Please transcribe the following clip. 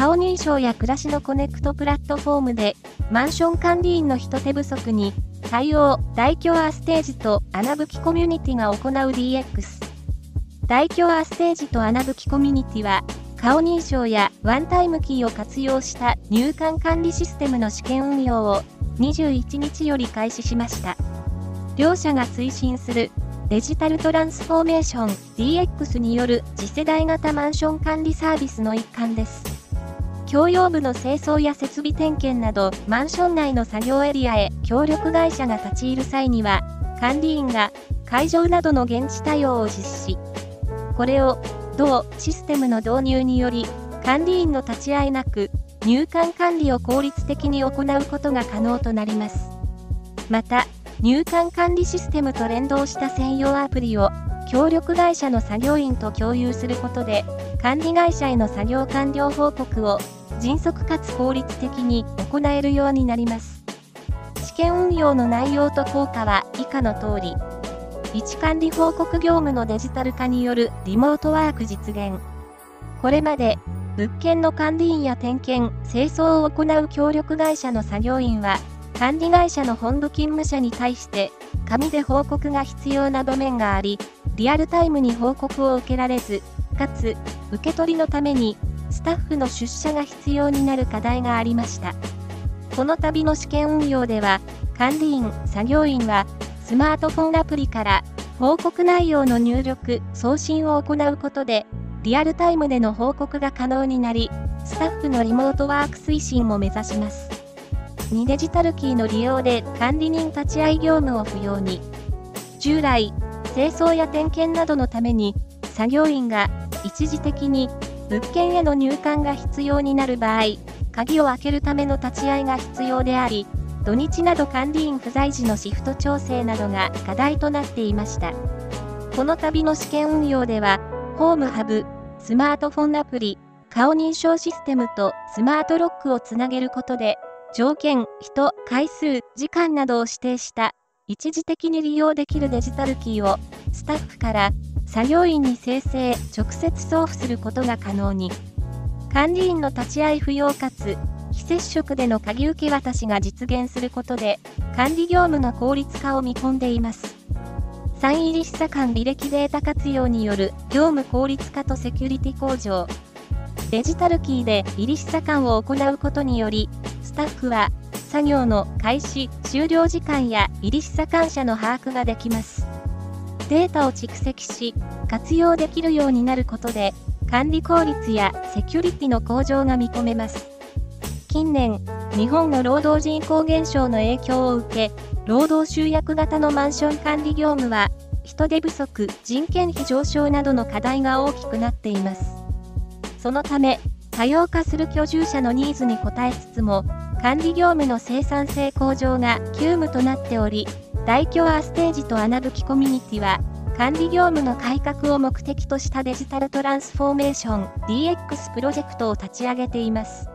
顔認証や暮らしのコネクトプラットフォームで、マンション管理員の人手不足に対応、大京アステージと穴吹きコミュニティが行う DX。大京アステージと穴吹きコミュニティは、顔認証やワンタイムキーを活用した入管管理システムの試験運用を21日より開始しました。両社が推進するデジタルトランスフォーメーション DX による次世代型マンション管理サービスの一環です。共用部の清掃や設備点検など、マンション内の作業エリアへ協力会社が立ち入る際には、管理員が会場などの現地対応を実施。これを、同システムの導入により、管理員の立ち会いなく、入管管理を効率的に行うことが可能となります。また、入管管理システムと連動した専用アプリを協力会社の作業員と共有することで、管理会社への作業完了報告を迅速かつ効率的に行えるようになります。試験運用の内容と効果は以下の通り、位置管理報告業務のデジタル化によるリモートワーク実現。これまで、物件の管理員や点検、清掃を行う協力会社の作業員は、管理会社の本部勤務者に対して、紙で報告が必要な場面があり、リアルタイムに報告を受けられず、かつ、受け取りのためにスタッフの出社が必要になる課題がありました。この度の試験運用では、管理員、作業員は、スマートフォンアプリから報告内容の入力、送信を行うことで、リアルタイムでの報告が可能になり、スタッフのリモートワーク推進も目指します。2デジタルキーの利用で管理人立ち会い業務を不要に。従来、清掃や点検などのために、作業員が一時的に物件への入館が必要になる場合、鍵を開けるための立ち会いが必要であり、土日など管理員不在時のシフト調整などが課題となっていました。この度の試験運用では、ホームハブ、スマートフォンアプリ、顔認証システムとスマートロックをつなげることで、条件、人、回数、時間などを指定した一時的に利用できるデジタルキーをスタッフから作業員に生成、直接送付することが可能に。管理員の立ち会い不要かつ、非接触での鍵受け渡しが実現することで、管理業務の効率化を見込んでいます。サイン入り示唆官履歴データ活用による業務効率化とセキュリティ向上。デジタルキーで入り示唆官を行うことにより、スタッフは作業の開始、終了時間や入り示唆官者の把握ができます。データを蓄積し、活用できるようになることで、管理効率やセキュリティの向上が見込めます。近年、日本の労働人口減少の影響を受け、労働集約型のマンション管理業務は、人手不足、人件費上昇などの課題が大きくなっています。そのため、多様化する居住者のニーズに応えつつも、管理業務の生産性向上が急務となっており、大京アステージと穴吹きコミュニティは、管理業務の改革を目的としたデジタルトランスフォーメーション DX プロジェクトを立ち上げています。